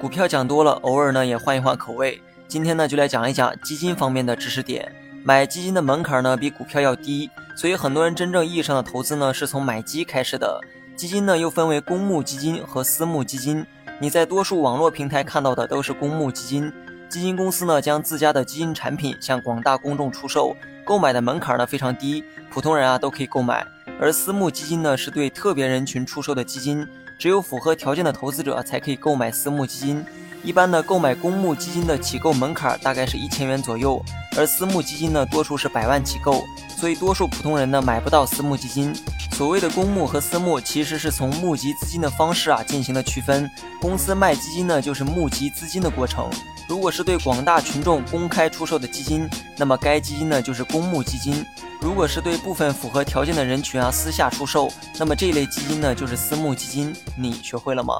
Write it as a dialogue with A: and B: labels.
A: 股票讲多了，偶尔呢也换一换口味。今天呢就来讲一讲基金方面的知识点。买基金的门槛呢比股票要低，所以很多人真正意义上的投资呢是从买基开始的。基金呢又分为公募基金和私募基金。你在多数网络平台看到的都是公募基金，基金公司呢将自家的基金产品向广大公众出售，购买的门槛呢非常低，普通人啊都可以购买。而私募基金呢是对特别人群出售的基金。只有符合条件的投资者才可以购买私募基金。一般呢，购买公募基金的起购门槛大概是一千元左右，而私募基金呢，多数是百万起购，所以多数普通人呢买不到私募基金。所谓的公募和私募，其实是从募集资金的方式啊进行了区分。公司卖基金呢，就是募集资金的过程。如果是对广大群众公开出售的基金，那么该基金呢就是公募基金。如果是对部分符合条件的人群啊私下出售，那么这类基金呢就是私募基金。你学会了吗？